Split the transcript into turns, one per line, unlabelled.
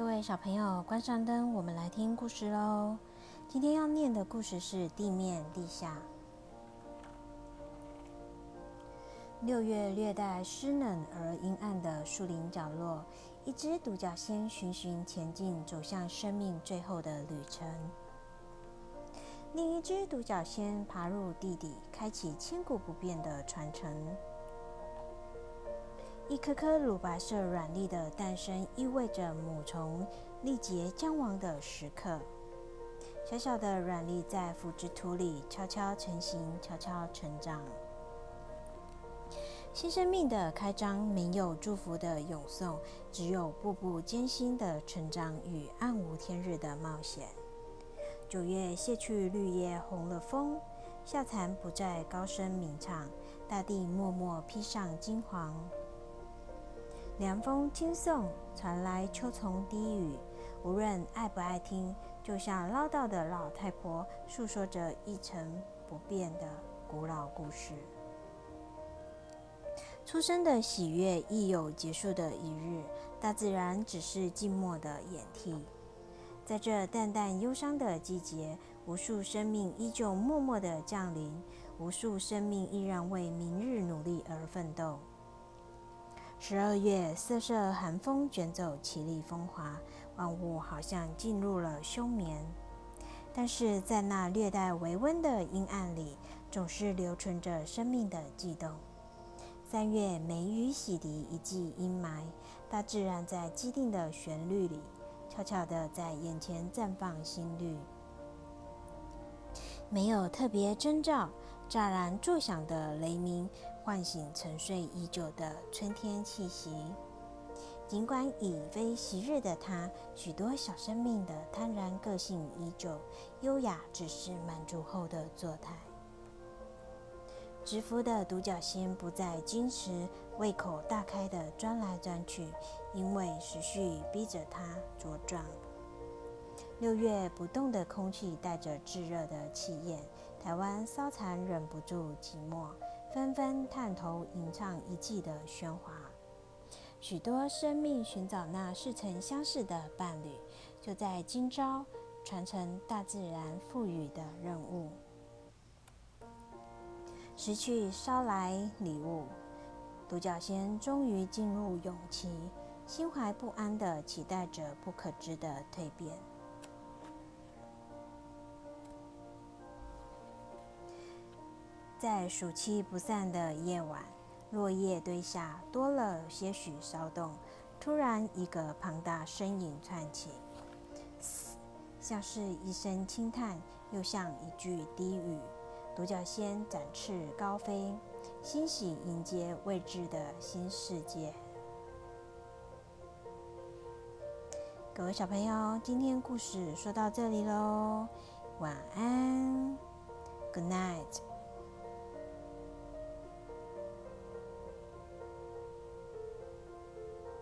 各位小朋友，关上灯，我们来听故事喽。今天要念的故事是《地面地下》。六月略带湿冷而阴暗的树林角落，一只独角仙循循前进，走向生命最后的旅程。另一只独角仙爬入地底，开启千古不变的传承。一颗颗乳白色软粒的诞生，意味着母虫力竭将亡的时刻。小小的软粒在腐殖土里悄悄成型，悄悄成长。新生命的开张，没有祝福的咏颂，只有步步艰辛的成长与暗无天日的冒险。九月卸去绿叶，红了枫，夏蚕不再高声鸣唱，大地默默披上金黄。凉风轻送，传来秋虫低语。无论爱不爱听，就像唠叨的老太婆诉说着一成不变的古老故事。出生的喜悦亦有结束的一日，大自然只是静默的掩替。在这淡淡忧伤的季节，无数生命依旧默默的降临，无数生命依然为明日努力而奋斗。十二月，瑟瑟寒风卷走绮丽风华，万物好像进入了休眠。但是在那略带微温的阴暗里，总是留存着生命的悸动。三月，梅雨洗涤一季阴霾，大自然在既定的旋律里，悄悄地在眼前绽放新绿。没有特别征兆，乍然作响的雷鸣。唤醒沉睡已久的春天气息。尽管已非昔日的他，许多小生命的贪婪个性依旧，优雅只是满足后的作态。直服的独角仙不再矜持，胃口大开的钻来钻去，因为时序逼着它茁壮。六月不动的空气带着炙热的气焰，台湾骚蚕忍不住寂寞。纷纷探头吟唱一季的喧哗，许多生命寻找那似曾相识的伴侣，就在今朝传承大自然赋予的任务。失去捎来礼物，独角仙终于进入永期，心怀不安的期待着不可知的蜕变。在暑气不散的夜晚，落叶堆下多了些许骚动。突然，一个庞大身影窜起，像是一声轻叹，又像一句低语。独角仙展翅高飞，欣喜迎接未知的新世界。各位小朋友，今天故事说到这里喽，晚安，Good night。